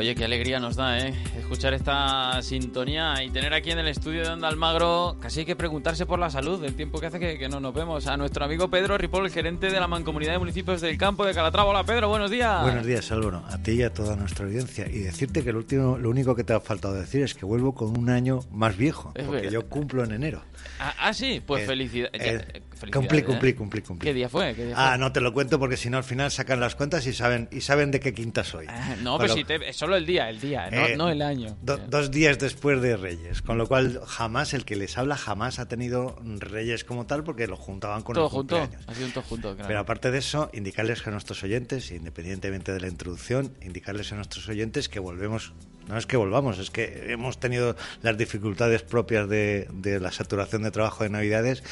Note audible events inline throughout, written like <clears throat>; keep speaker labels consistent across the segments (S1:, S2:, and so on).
S1: Oye, qué alegría nos da, ¿eh? Escuchar esta sintonía y tener aquí en el estudio de Onda Almagro, casi hay que preguntarse por la salud, del tiempo que hace que, no nos vemos. A nuestro amigo Pedro Ripoll, el gerente de la Mancomunidad de Municipios del Campo de Calatrava. Hola Pedro, buenos días.
S2: Buenos días, Álvaro, a ti y a toda nuestra audiencia. Y decirte que lo, último, lo único que te ha faltado decir es que vuelvo con un año más viejo, porque yo cumplo en enero.
S1: Ah, ah sí, pues
S2: eh,
S1: felicidades.
S2: Eh, cumplí, cumplí, cumplí, cumplí.
S1: ¿Qué día fue?
S2: Ah, no te lo cuento porque si no al final sacan las cuentas y saben y saben de qué quinta soy.
S1: Ah, no, pero, si te, solo el día, el día. Eh, no, el año.
S2: Dos días después de Reyes, con lo cual jamás el que les habla jamás ha tenido Reyes como tal porque lo juntaban con
S1: todo junto,
S2: cumpleaños.
S1: Ha sido un todo junto,
S2: Pero aparte de eso, indicarles a nuestros oyentes, independientemente de la introducción, indicarles a nuestros oyentes que volvemos no es que volvamos, es que hemos tenido las dificultades propias de, la saturación de trabajo de Navidades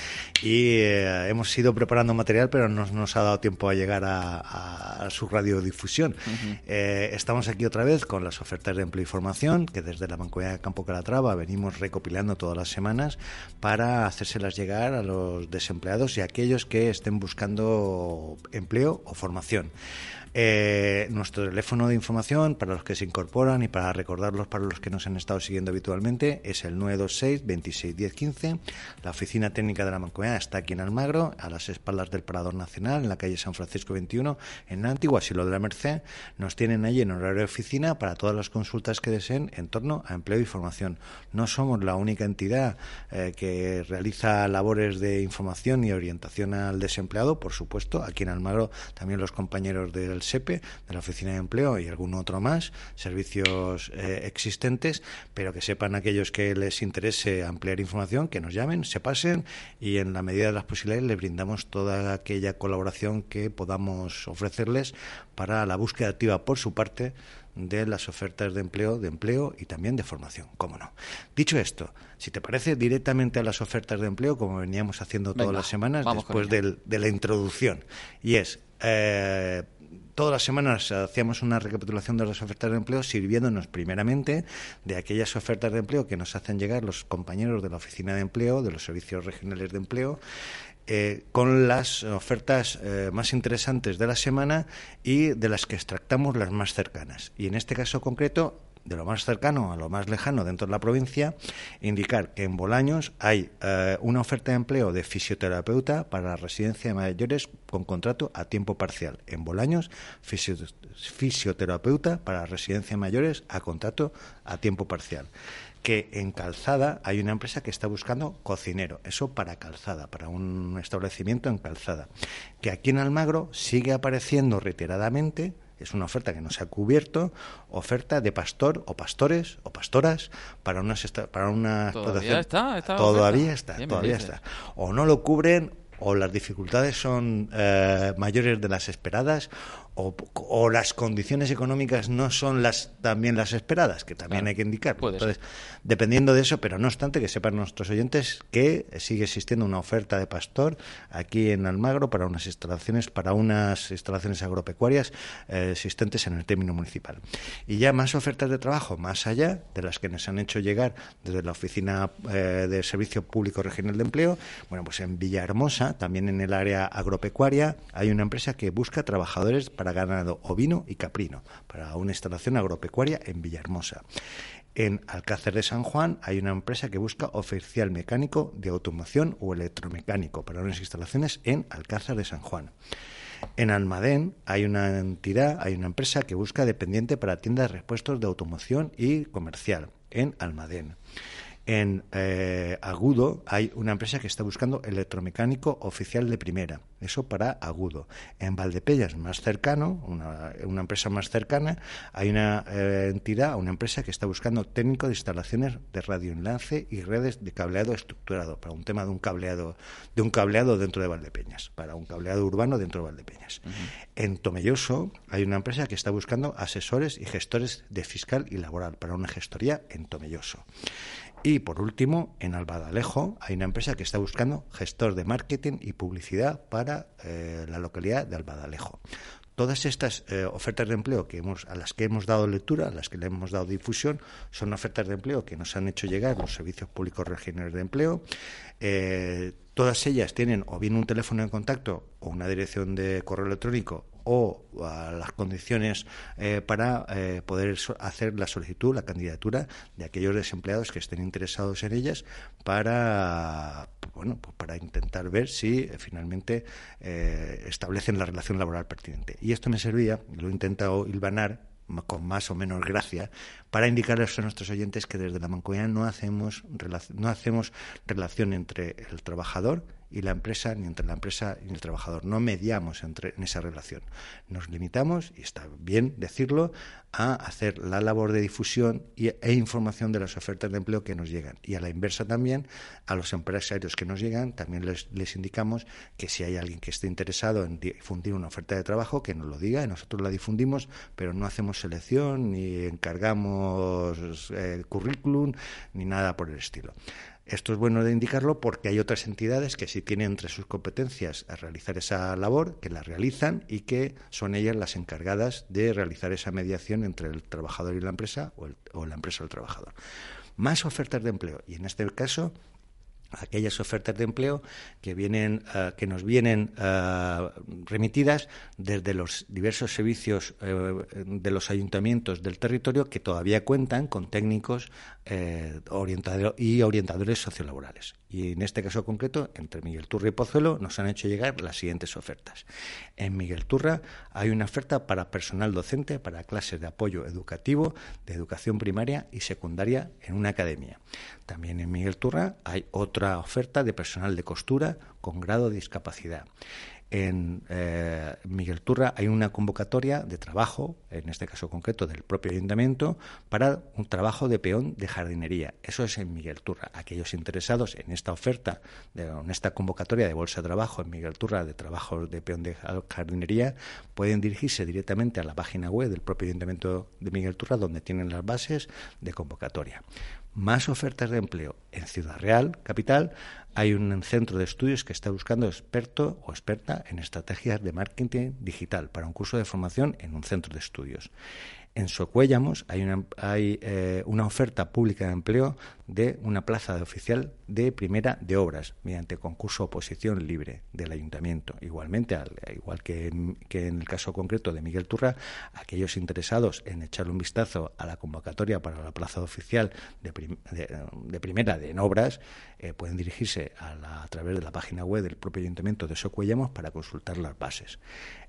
S2: y eh, hemos ido preparando material, pero no nos ha dado tiempo a llegar a, su radiodifusión. Eh, estamos aquí otra vez con las ofertas de empleo y formación, que desde la Mancomunidad de Campo Calatrava venimos recopilando todas las semanas para hacérselas llegar a los desempleados y a aquellos que estén buscando empleo o formación. Eh, nuestro teléfono de información para los que se incorporan y para recordarlos para los que nos han estado siguiendo habitualmente es el 926 26 10 15. La oficina técnica de la Mancomunidad está aquí en Almagro, a las espaldas del Parador Nacional, en la calle San Francisco 21, en la antigua Asilo de la Merced. Nos tienen allí en horario de oficina para todas las consultas que deseen en torno a empleo y formación. No somos la única entidad eh, que realiza labores de información y orientación al desempleado, por supuesto. Aquí en Almagro también los compañeros del SEPE, de la Oficina de Empleo y algún otro más, servicios eh, existentes, pero que sepan aquellos que les interese ampliar información, que nos llamen, se pasen y en la medida de las posibilidades les brindamos toda aquella colaboración que podamos ofrecerles para la búsqueda activa por su parte de las ofertas de empleo, de empleo y también de formación, cómo no. Dicho esto, si te parece, directamente a las ofertas de empleo, como veníamos haciendo todas las semanas, después de la introducción. Y es, eh, todas las semanas hacíamos una recapitulación de las ofertas de empleo, sirviéndonos primeramente de aquellas ofertas de empleo que nos hacen llegar los compañeros de la oficina de empleo, de los servicios regionales de empleo, eh, con las ofertas eh, más interesantes de la semana y de las que extractamos las más cercanas. Y en este caso concreto de lo más cercano a lo más lejano dentro de la provincia, indicar que en Bolaños hay eh, una oferta de empleo de fisioterapeuta para la residencia de mayores con contrato a tiempo parcial. En Bolaños, fisioterapeuta para la residencia de mayores a contrato a tiempo parcial. Que en Calzada hay una empresa que está buscando cocinero, eso para Calzada, para un establecimiento en Calzada, que aquí en Almagro sigue apareciendo reiteradamente es una oferta que no se ha cubierto, oferta de pastor o pastores o pastoras para unas para una
S1: todavía está,
S2: todavía está, todavía está. O no lo cubren o las dificultades son eh, mayores de las esperadas o, las condiciones económicas no son las también las esperadas, que también hay que indicar. Entonces, dependiendo de eso, pero no obstante, que sepan nuestros oyentes que sigue existiendo una oferta de pastor aquí en Almagro para unas instalaciones, para unas instalaciones agropecuarias eh, existentes en el término municipal. Y ya más ofertas de trabajo, más allá de las que nos han hecho llegar desde la Oficina eh, de Servicio Público Regional de Empleo, bueno, pues en Villahermosa, también en el área agropecuaria, hay una empresa que busca trabajadores para ganado ovino y caprino, para una instalación agropecuaria en Villahermosa. En Alcácer de San Juan hay una empresa que busca oficial mecánico de automoción o electromecánico para unas instalaciones en Alcácer de San Juan. En Almadén hay una entidad, hay una empresa que busca dependiente para tiendas de repuestos de automoción y comercial en Almadén. En eh, Agudo hay una empresa que está buscando electromecánico oficial de primera, eso para Agudo. En Valdepeñas, más cercano, una, empresa más cercana, hay una eh, entidad, una empresa que está buscando técnico de instalaciones de radioenlace y redes de cableado estructurado, para un tema de un cableado, de un cableado dentro de Valdepeñas, para un cableado urbano dentro de Valdepeñas. En Tomelloso hay una empresa que está buscando asesores y gestores de fiscal y laboral para una gestoría en Tomelloso. Y por último, en Albadalejo hay una empresa que está buscando gestor de marketing y publicidad para eh, la localidad de Albadalejo. Todas estas eh, ofertas de empleo que hemos, a las que hemos dado lectura, a las que le hemos dado difusión, son ofertas de empleo que nos han hecho llegar los servicios públicos regionales de empleo. Eh, todas ellas tienen o bien un teléfono de contacto o una dirección de correo electrónico o las condiciones eh, para eh, poder hacer la solicitud, la candidatura de aquellos desempleados que estén interesados en ellas para bueno pues para intentar ver si eh, finalmente establecen la relación laboral pertinente. Y esto me servía, lo he intentado hilvanar con más o menos gracia, para indicarles a nuestros oyentes que desde la Mancomunidad no hacemos, no hacemos relación entre el trabajador y la empresa, ni entre la empresa y el trabajador. No mediamos entre, en esa relación. Nos limitamos, y está bien decirlo, a hacer la labor de difusión e información de las ofertas de empleo que nos llegan. Y a la inversa también, a los empresarios que nos llegan, también les, les indicamos que si hay alguien que esté interesado en difundir una oferta de trabajo, que nos lo diga, y nosotros la difundimos, pero no hacemos selección, ni encargamos eh, currículum, ni nada por el estilo. Esto es bueno de indicarlo porque hay otras entidades que sí tienen entre sus competencias a realizar esa labor, que la realizan y que son ellas las encargadas de realizar esa mediación entre el trabajador y la empresa o, o la empresa o el trabajador. Más ofertas de empleo y en este caso aquellas ofertas de empleo que vienen eh, que nos vienen eh, remitidas desde los diversos servicios eh, de los ayuntamientos del territorio que todavía cuentan con técnicos y orientadores sociolaborales. Y en este caso concreto entre Miguel Turra y Pozuelo nos han hecho llegar las siguientes ofertas. En Miguel Turra hay una oferta para personal docente para clases de apoyo educativo de educación primaria y secundaria en una academia. También en Miguel Turra hay otra oferta de personal de costura con grado de discapacidad. En eh, Miguel Turra hay una convocatoria de trabajo, en este caso concreto del propio ayuntamiento, para un trabajo de peón de jardinería. Eso es en Miguel Turra. Aquellos interesados en esta oferta, en esta convocatoria de bolsa de trabajo en Miguel Turra de trabajo de peón de jardinería, pueden dirigirse directamente a la página web del propio ayuntamiento de Miguel Turra, donde tienen las bases de convocatoria más ofertas de empleo. En Ciudad Real, capital, hay un centro de estudios que está buscando experto o experta en estrategias de marketing digital para un curso de formación en un centro de estudios. En Socuéllamos hay, una, hay eh, una oferta pública de empleo de una plaza de oficial de primera de obras mediante concurso oposición libre del ayuntamiento. Igualmente, al, igual que en, que en, el caso concreto de Miguel Turra, aquellos interesados en echarle un vistazo a la convocatoria para la plaza de oficial de, primera de obras eh, pueden dirigirse a, a, través de la página web del propio ayuntamiento de Socuéllamos para consultar las bases.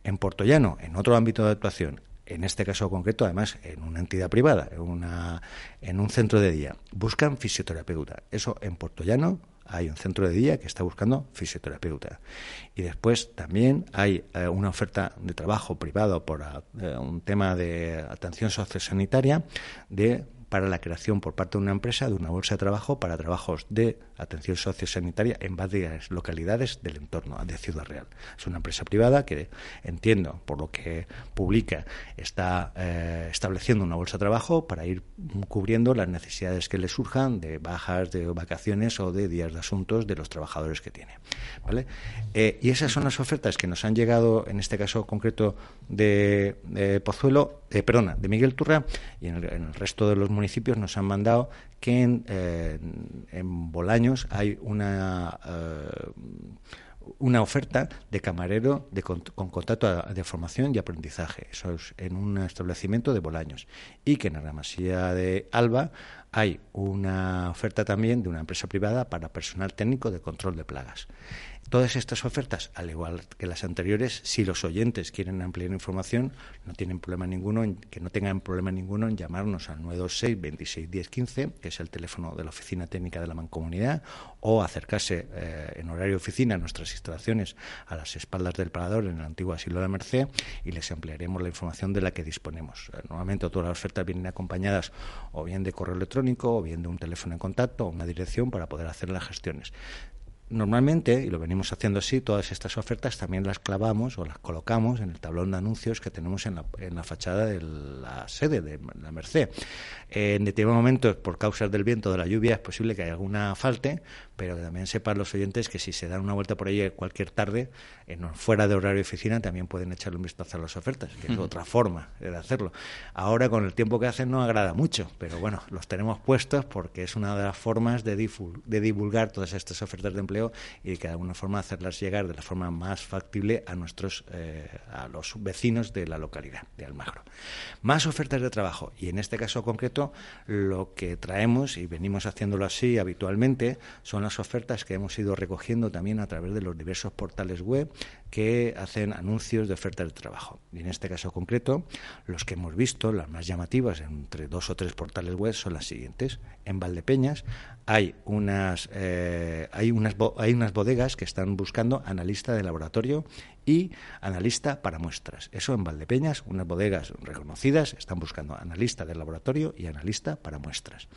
S2: En Portollano, en otro ámbito de actuación, en este caso concreto, además, en una entidad privada, en, una, en un centro de día, buscan fisioterapeuta. Eso en Puerto Llano hay un centro de día que está buscando fisioterapeuta. Y después también hay eh, una oferta de trabajo privado por eh, un tema de atención sociosanitaria de para la creación por parte de una empresa de una bolsa de trabajo para trabajos de atención sociosanitaria en varias localidades del entorno de Ciudad Real. Es una empresa privada que, entiendo, por lo que publica, está eh, estableciendo una bolsa de trabajo para ir cubriendo las necesidades que le surjan de bajas, de vacaciones o de días de asuntos de los trabajadores que tiene. ¿vale? Eh, y esas son las ofertas que nos han llegado, en este caso concreto de, Pozuelo, eh, perdona, de Miguel Turra, y en el resto de los municipios nos han mandado que en, eh, Hay una, eh, una oferta de camarero de, con, contrato de formación y aprendizaje. Eso es en un establecimiento de Bolaños. Y que en la Masía de Alba hay una oferta también de una empresa privada para personal técnico de control de plagas. Todas estas ofertas, al igual que las anteriores, si los oyentes quieren ampliar información, no tienen problema ninguno, en, que no tengan problema ninguno en llamarnos al 926 26 10 15, que es el teléfono de la Oficina Técnica de la Mancomunidad, o acercarse eh, en horario oficina a nuestras instalaciones a las espaldas del Parador en el antiguo asilo de la Merced y les ampliaremos la información de la que disponemos. Eh, normalmente todas las ofertas vienen acompañadas o bien de correo electrónico o bien de un teléfono en contacto o una dirección para poder hacer las gestiones normalmente, y lo venimos haciendo así, todas estas ofertas también las clavamos o las colocamos en el tablón de anuncios que tenemos en la, en la fachada de la sede de la Merced. en determinados momentos, por causas del viento o de la lluvia, es posible que haya alguna falte, pero que también sepan los oyentes que si se dan una vuelta por ahí cualquier tarde, en, fuera de horario de oficina, también pueden echarle un vistazo a las ofertas, que es otra forma de hacerlo. Ahora, con el tiempo que hacen, no agrada mucho, pero bueno, los tenemos puestos porque es una de las formas de, de divulgar todas estas ofertas de empleo y que de alguna forma hacerlas llegar de la forma más factible a nuestros eh, a los vecinos de la localidad de Almagro. Más ofertas de trabajo y en este caso concreto lo que traemos y venimos haciéndolo así habitualmente son las ofertas que hemos ido recogiendo también a través de los diversos portales web que hacen anuncios de ofertas de trabajo. Y en este caso concreto, los que hemos visto, las más llamativas entre dos o tres portales web son las siguientes. En Valdepeñas hay unas, eh, hay unas, hay unas bodegas que están buscando analista de laboratorio y analista para muestras. Eso en Valdepeñas, unas bodegas reconocidas están buscando analista de laboratorio y analista para muestras.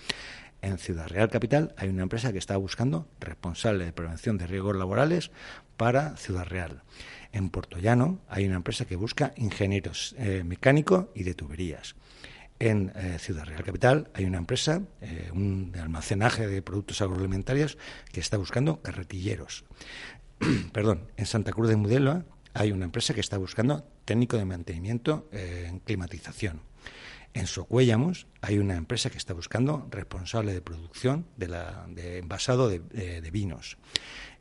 S2: En Ciudad Real Capital hay una empresa que está buscando responsable de prevención de riesgos laborales para Ciudad Real. En Puerto Llano hay una empresa que busca ingenieros eh, mecánicos y de tuberías. En eh, Ciudad Real Capital hay una empresa eh, un, almacenaje de productos agroalimentarios que está buscando carretilleros. <clears throat> Perdón, en Santa Cruz de Mudela hay una empresa que está buscando técnico de mantenimiento en climatización. En Socuéllamos hay una empresa que está buscando responsable de producción de, de envasado de, de vinos.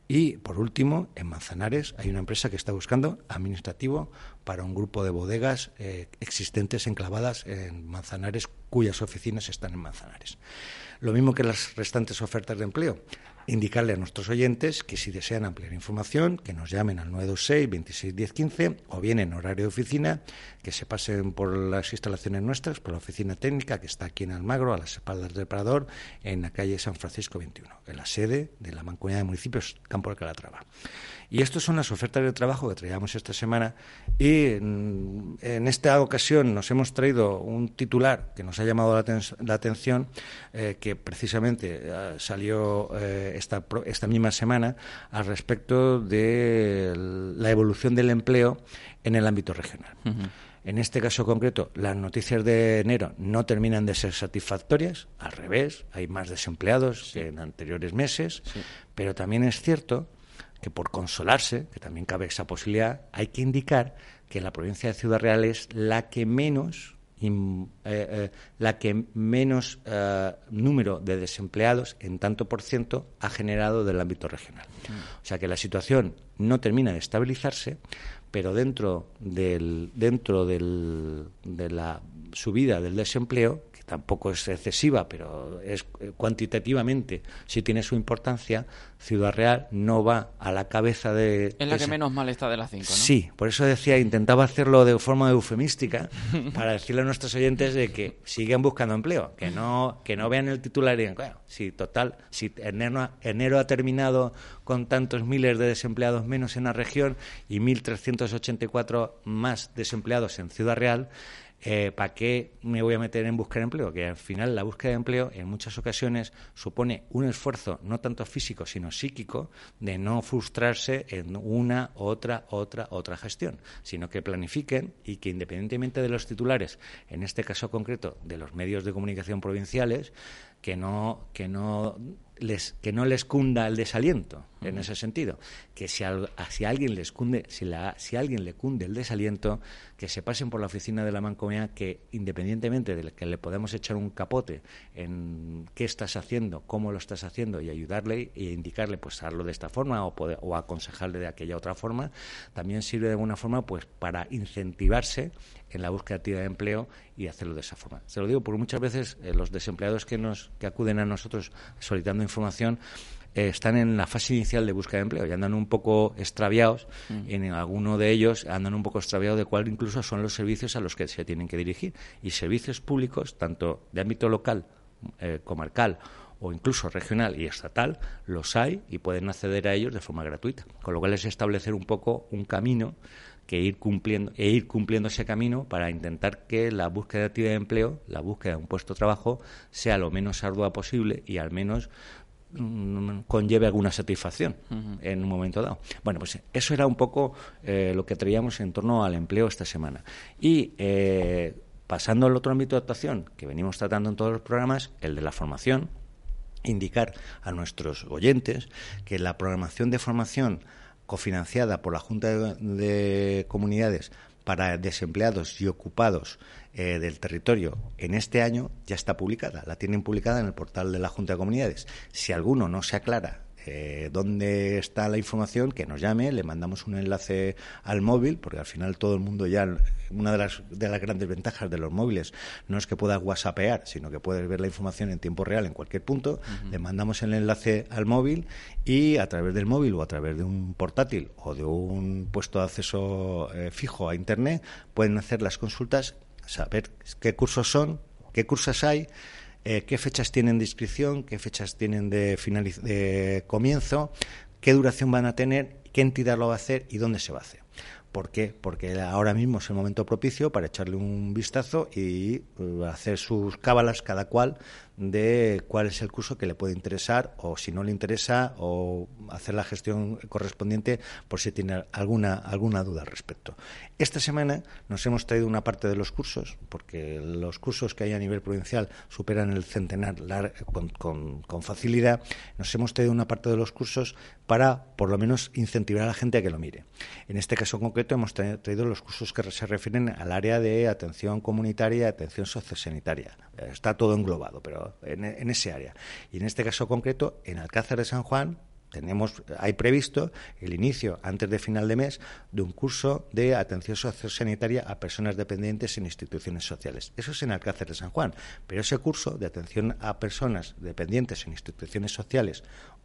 S2: Y, por último, en Manzanares hay una empresa que está buscando administrativo para un grupo de bodegas eh, existentes enclavadas en Manzanares, cuyas oficinas están en Manzanares. Lo mismo que las restantes ofertas de empleo indicarle a nuestros oyentes que si desean ampliar información, que nos llamen al 926 26 10 15 o bien en horario de oficina, que se pasen por las instalaciones nuestras, por la oficina técnica que está aquí en Almagro, a las espaldas del Parador, en la calle San Francisco 21, en la sede de la Mancomunidad de Municipios Campo de Calatrava. Y estas son las ofertas de trabajo que traíamos esta semana. Y en, esta ocasión nos hemos traído un titular que nos ha llamado la, atención, eh, que precisamente eh, salió eh, esta, esta misma semana al respecto de la evolución del empleo en el ámbito regional. En este caso concreto, las noticias de enero no terminan de ser satisfactorias, al revés, hay más desempleados que en anteriores meses, pero también es cierto que por consolarse, que también cabe esa posibilidad, hay que indicar que la provincia de Ciudad Real es la que menos eh, eh, la que menos eh, número de desempleados en tanto por ciento ha generado del ámbito regional. Mm. O sea que la situación no termina de estabilizarse, pero dentro del dentro del, de la subida del desempleo tampoco es excesiva, pero es eh, cuantitativamente sí tiene su importancia, Ciudad Real no va a la cabeza de...
S1: Es la que menos mal está de las cinco, ¿no?
S2: Sí, por eso decía, intentaba hacerlo de forma eufemística <laughs> para decirle a nuestros oyentes de que sigan buscando empleo, que no, que no vean el titular y digan, bueno, si total, si enero, enero ha terminado con tantos miles de desempleados menos en la región y 1.384 más desempleados en Ciudad Real, eh, ¿para qué me voy a meter en buscar empleo? Que al final la búsqueda de empleo en muchas ocasiones supone un esfuerzo no tanto físico sino psíquico de no frustrarse en una, otra, otra, otra gestión, sino que planifiquen y que independientemente de los titulares, en este caso concreto de los medios de comunicación provinciales, que no, que no les, que no les cunda el desaliento en ese sentido. Que si, a, si alguien les cunde, si, la, si a alguien le cunde el desaliento, que se pasen por la oficina de la mancomunidad, que independientemente de que le podemos echar un capote en qué estás haciendo, cómo lo estás haciendo y ayudarle e indicarle, pues hazlo de esta forma o, o aconsejarle de aquella otra forma, también sirve de alguna forma pues para incentivarse en la búsqueda activa de empleo y hacerlo de esa forma. Se lo digo porque muchas veces eh, los desempleados que nos que acuden a nosotros solicitando información eh, están en la fase inicial de búsqueda de empleo y andan un poco extraviados, en alguno de ellos andan un poco extraviados de cuál incluso son los servicios a los que se tienen que dirigir. Y servicios públicos, tanto de ámbito local, eh, comarcal o incluso regional y estatal, los hay y pueden acceder a ellos de forma gratuita. Con lo cual es establecer un poco un camino que ir cumpliendo e ir cumpliendo ese camino para intentar que la búsqueda de actividad de empleo, la búsqueda de un puesto de trabajo, sea lo menos ardua posible y al menos mm, conlleve alguna satisfacción en un momento dado. Bueno, pues eso era un poco eh, lo que traíamos en torno al empleo esta semana. Y eh, pasando al otro ámbito de actuación que venimos tratando en todos los programas, el de la formación, indicar a nuestros oyentes que la programación de formación cofinanciada por la Junta de, Comunidades para desempleados y ocupados eh, del territorio en este año ya está publicada. La tienen publicada en el portal de la Junta de Comunidades. Si alguno no se aclara eh, dónde está la información, que nos llame, le mandamos un enlace al móvil, porque al final todo el mundo ya, una de las, de las grandes ventajas de los móviles no es que puedas whatsappear, sino que puedes ver la información en tiempo real en cualquier punto, le mandamos el enlace al móvil y a través del móvil o a través de un portátil o de un puesto de acceso eh, fijo a Internet pueden hacer las consultas, saber qué cursos son, qué cursos hay, eh, qué fechas tienen de inscripción, qué fechas tienen de, de comienzo, qué duración van a tener, qué entidad lo va a hacer y dónde se va a hacer. ¿Por qué? Porque ahora mismo es el momento propicio para echarle un vistazo y uh, hacer sus cábalas cada cual de cuál es el curso que le puede interesar o si no le interesa o hacer la gestión correspondiente por si tiene alguna, alguna duda al respecto. Esta semana nos hemos traído una parte de los cursos, porque los cursos que hay a nivel provincial superan el centenar con, con facilidad. Nos hemos traído una parte de los cursos para, por lo menos, incentivar a la gente a que lo mire. En este caso concreto hemos traído los cursos que se refieren al área de atención comunitaria atención sociosanitaria. Está todo englobado, pero en, ese área. Y en este caso concreto, en Alcázar de San Juan, tenemos, hay previsto el inicio antes de final de mes de un curso de atención sociosanitaria a personas dependientes en instituciones sociales. Eso es en Alcázar de San Juan, pero ese curso de atención a personas dependientes en instituciones sociales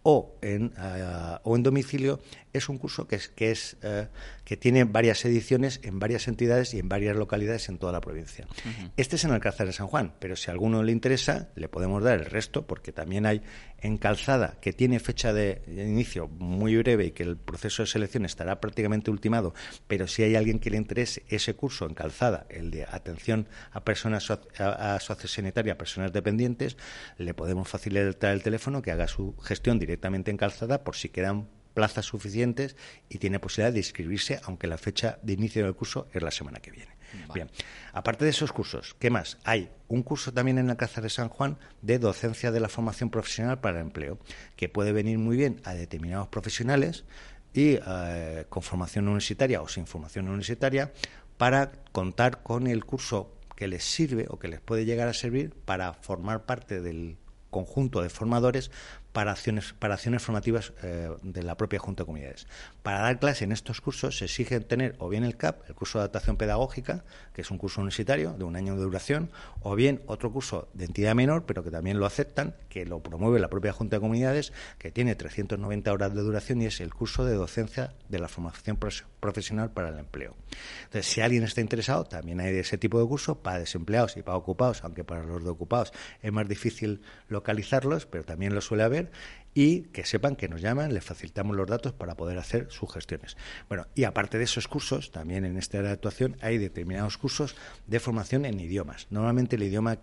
S2: o en, eh, o en domicilio es un curso que es que es eh, que tiene varias ediciones en varias entidades y en varias localidades en toda la provincia. Este es en Alcázar de San Juan, pero si a alguno le interesa le podemos dar el resto porque también hay en Calzada que tiene fecha de inicio muy breve y que el proceso de selección estará prácticamente ultimado, pero si hay alguien que le interese ese curso en Calzada, el de atención a personas a, sociosanitaria, a personas dependientes, le podemos facilitar el teléfono que haga su gestión directamente en Calzada por si quedan plazas suficientes y tiene posibilidad de inscribirse, aunque la fecha de inicio del curso es la semana que viene. Bien, aparte de esos cursos, ¿qué más? Hay un curso también en Alcázar de San Juan de docencia de la formación profesional para el empleo, que puede venir muy bien a determinados profesionales y eh, con formación universitaria o sin formación universitaria para contar con el curso que les sirve o que les puede llegar a servir para formar parte del conjunto de formadores para acciones, para acciones formativas eh, de la propia Junta de Comunidades. Para dar clase en estos cursos se exige tener o bien el CAP, el curso de adaptación pedagógica, que es un curso universitario de un año de duración, o bien otro curso de entidad menor, pero que también lo aceptan, que lo promueve la propia Junta de Comunidades, que tiene 390 horas de duración y es el curso de docencia de la formación profesional para el empleo. Entonces, si alguien está interesado, también hay ese tipo de curso para desempleados y para ocupados, aunque para los de ocupados es más difícil localizarlos, pero también lo suele haber y que sepan que nos llaman, les facilitamos los datos para poder hacer sus gestiones. Bueno, y aparte de esos cursos, también en esta actuación hay determinados cursos de formación en idiomas. Normalmente el idioma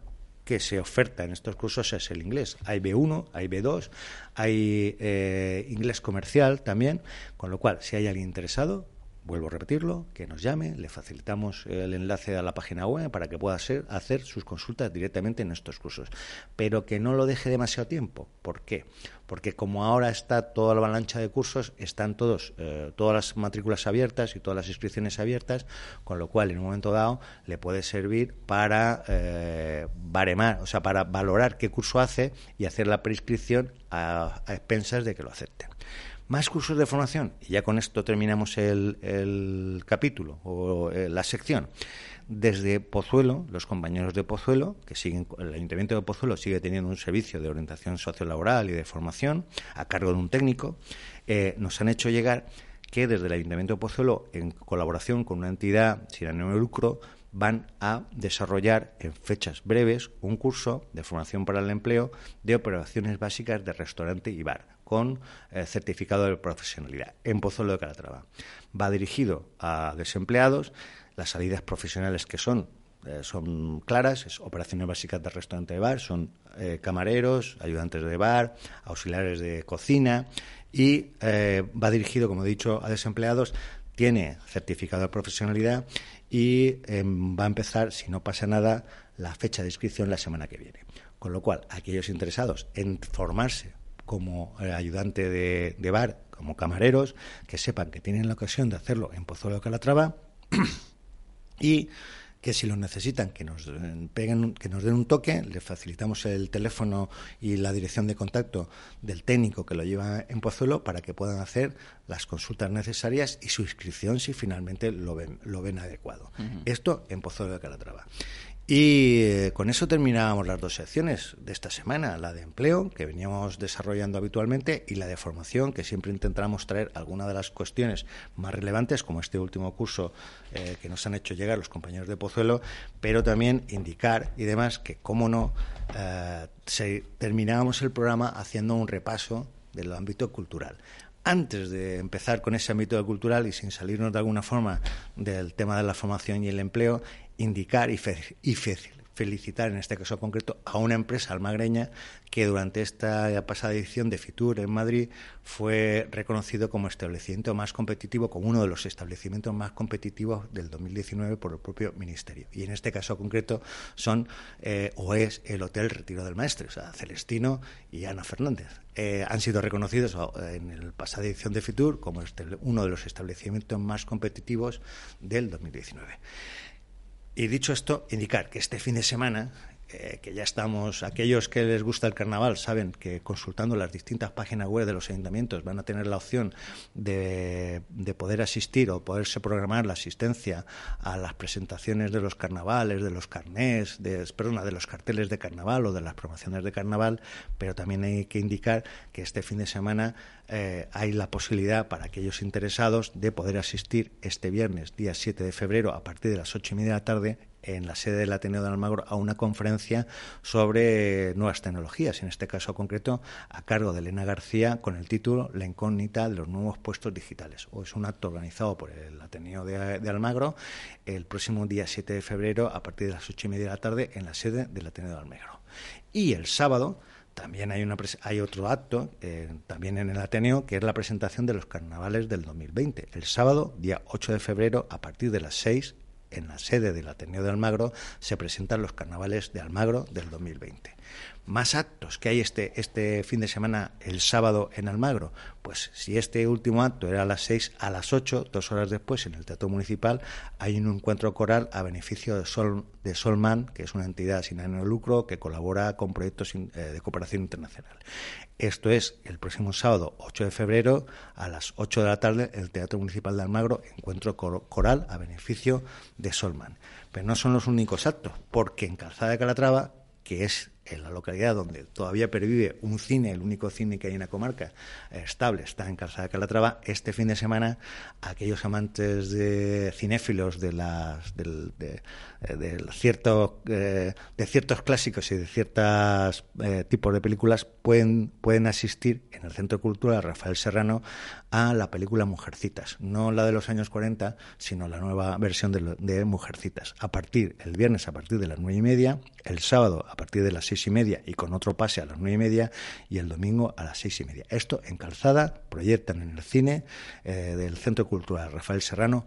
S2: que se oferta en estos cursos es el inglés. Hay B1, hay B2, hay eh, inglés comercial también, con lo cual, si hay alguien interesado, vuelvo a repetirlo, que nos llame, le facilitamos el enlace a la página web para que pueda hacer sus consultas directamente en estos cursos. Pero que no lo deje demasiado tiempo. ¿Por qué? Porque como ahora está toda la avalancha de cursos, están todos, eh, todas las matrículas abiertas y todas las inscripciones abiertas, con lo cual en un momento dado le puede servir para eh, baremar, o sea, para valorar qué curso hace y hacer la prescripción a, a expensas de que lo acepten. Más cursos de formación, y ya con esto terminamos el, capítulo o eh, la sección. Desde Pozuelo, los compañeros de Pozuelo, que siguen, el Ayuntamiento de Pozuelo sigue teniendo un servicio de orientación sociolaboral y de formación a cargo de un técnico, eh, nos han hecho llegar que desde el Ayuntamiento de Pozuelo, en colaboración con una entidad sin ánimo de lucro, van a desarrollar en fechas breves un curso de formación para el empleo de operaciones básicas de restaurante y bar con eh, certificado de profesionalidad en Pozuelo de Calatrava. Va dirigido a desempleados, las salidas profesionales que son eh, son claras, es operaciones básicas de restaurante y bar, son eh, camareros, ayudantes de bar, auxiliares de cocina y va dirigido, como he dicho, a desempleados, tiene certificado de profesionalidad y em, va a empezar, si no pasa nada, la fecha de inscripción la semana que viene. Con lo cual, aquellos interesados en formarse como eh, ayudante de, bar, como camareros, que sepan que tienen la ocasión de hacerlo en Pozuelo de Calatrava <clears throat> y que si lo necesitan que nos peguen, que nos den un toque, les facilitamos el teléfono y la dirección de contacto del técnico que lo lleva en Pozuelo para que puedan hacer las consultas necesarias y su inscripción si finalmente lo ven, lo ven adecuado. Esto en Pozuelo de Calatrava. Y eh, con eso terminábamos las dos secciones de esta semana, la de empleo, que veníamos desarrollando habitualmente, y la de formación, que siempre intentamos traer alguna de las cuestiones más relevantes, como este último curso eh, que nos han hecho llegar los compañeros de Pozuelo, pero también indicar y demás que, cómo no, eh, terminábamos el programa haciendo un repaso del ámbito cultural antes de empezar con ese ámbito cultural y sin salirnos de alguna forma del tema de la formación y el empleo, indicar y, y felicitar en este caso concreto a una empresa almagreña que durante esta pasada edición de Fitur en Madrid fue reconocido como establecimiento más competitivo, como uno de los establecimientos más competitivos del 2019 por el propio Ministerio. Y en este caso concreto son eh, o es el Hotel Retiro del Maestre, o sea, Celestino y Ana Fernández. Eh, han sido reconocidos en la pasada edición de Fitur como este, uno de los establecimientos más competitivos del 2019. Y dicho esto, indicar que este fin de semana, eh, que ya estamos, aquellos que les gusta el carnaval saben que consultando las distintas páginas web de los ayuntamientos van a tener la opción de, de poder asistir o poderse programar la asistencia a las presentaciones de los carnavales, de los carnés, de, perdona, de los carteles de carnaval o de las promociones de carnaval, pero también hay que indicar que este fin de semana eh, hay la posibilidad para aquellos interesados de poder asistir este viernes, día 7 de febrero, a partir de las ocho y media de la tarde, en la sede del Ateneo de Almagro a una conferencia sobre nuevas tecnologías, en este caso concreto a cargo de Elena García con el título La incógnita de los nuevos puestos digitales. O es un acto organizado por el Ateneo de, de Almagro el próximo día 7 de febrero a partir de las ocho y media de la tarde en la sede del Ateneo de Almagro. Y el sábado también hay, una, hay otro acto, eh, también en el Ateneo, que es la presentación de los carnavales del 2020. El sábado, día 8 de febrero, a partir de las 6, en la sede del Ateneo de Almagro, se presentan los carnavales de Almagro del 2020 más actos que hay este, este fin de semana, el sábado en Almagro. Pues si este último acto era a las seis, a las ocho, dos horas después, en el Teatro Municipal, hay un encuentro coral a beneficio de, Sol, de Solman, que es una entidad sin ánimo de lucro que colabora con proyectos eh, de cooperación internacional. Esto es el próximo sábado, 8 de febrero, a las 8 de la tarde, el Teatro Municipal de Almagro, encuentro coral a beneficio de Solman. Pero no son los únicos actos, porque en Calzada de Calatrava, que es en la localidad donde todavía pervive un cine, el único cine que hay en la comarca eh, estable, está en Calzada de Calatrava, este fin de semana aquellos amantes de cinéfilos de las del, de, eh, de, cierto, eh, de ciertos clásicos y de ciertos tipos de películas pueden, pueden asistir en el Centro Cultural Rafael Serrano a la película Mujercitas, no la de los años 40, sino la nueva versión de, de Mujercitas. A partir, el viernes a partir de las nueve y media, el sábado a partir de las seis y media y con otro pase a las nueve y media y el domingo a las seis y media. Esto en Calzada, proyectan en el cine eh, del Centro Cultural Rafael Serrano,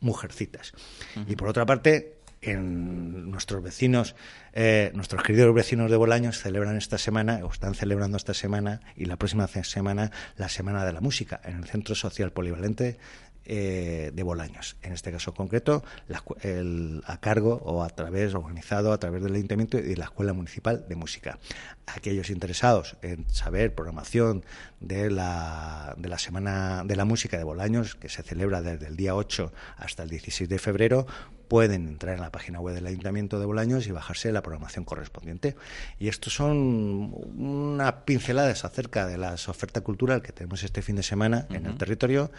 S2: Mujercitas. Y por otra parte, en nuestros vecinos, eh, nuestros queridos vecinos de Bolaños celebran esta semana, o están celebrando esta semana y la próxima semana, la Semana de la Música, en el Centro Social Polivalente eh, de Bolaños. En este caso concreto, a cargo o a través, organizado a través del Ayuntamiento y de la Escuela Municipal de Música. Aquellos interesados en saber programación de la, de la Semana de la Música de Bolaños, que se celebra desde el día 8 hasta el 16 de febrero, pueden entrar en la página web del Ayuntamiento de Bolaños y bajarse la programación correspondiente. Y estos son unas pinceladas acerca de las ofertas cultural que tenemos este fin de semana en el territorio.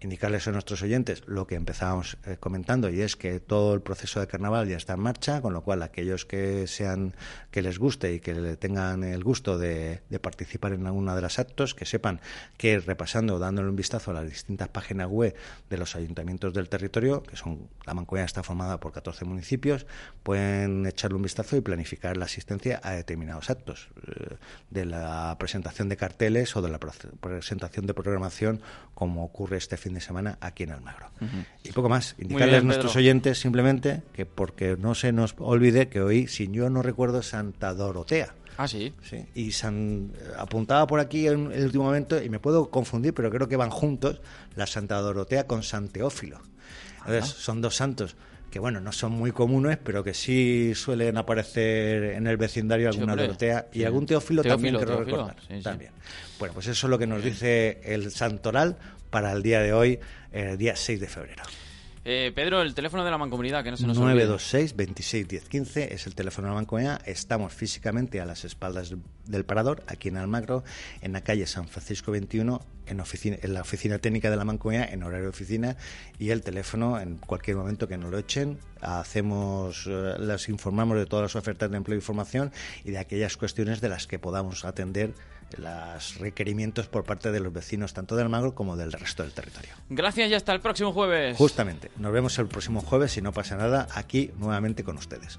S2: Indicarles a nuestros oyentes lo que empezábamos eh, comentando y es que todo el proceso de carnaval ya está en marcha, con lo cual aquellos que sean que les guste y que tengan el gusto de, participar en alguna de las actos, que sepan que repasando, dándole un vistazo a las distintas páginas web de los ayuntamientos del territorio, que son la Mancoya está formada por 14 municipios, pueden echarle un vistazo y planificar la asistencia a determinados actos, eh, de la presentación de carteles o de la presentación de programación, como ocurre este fin de semana aquí en Almagro. Y poco más, indicarles a nuestros oyentes simplemente que porque no se nos olvide que hoy, si yo no recuerdo, Santa Dorotea.
S1: Ah, sí.
S2: sí. Y San, apuntaba por aquí en el último momento, y me puedo confundir, pero creo que van juntos, la Santa Dorotea con San Teófilo. son dos santos que bueno, no son muy comunes, pero que sí suelen aparecer en el vecindario alguna Dorotea y algún Teófilo, también, creo recordar. también. Bueno, pues eso es lo que nos dice el Santoral para el día de hoy, el día 6 de febrero.
S1: Eh, Pedro, el teléfono de la mancomunidad, que no se nos
S2: 926 26 10 15 es el teléfono de la mancomunidad. Estamos físicamente a las espaldas del parador, aquí en Almagro, en la calle San Francisco 21, en, la oficina técnica de la mancomunidad, en horario de oficina, y el teléfono en cualquier momento que nos lo echen. Hacemos, eh, les informamos de todas las ofertas de empleo y formación y de aquellas cuestiones de las que podamos atender los requerimientos por parte de los vecinos tanto del Almagro como del resto del territorio.
S1: Gracias y hasta el próximo jueves.
S2: Justamente, nos vemos el próximo jueves si no pasa nada aquí nuevamente con ustedes.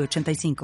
S3: 85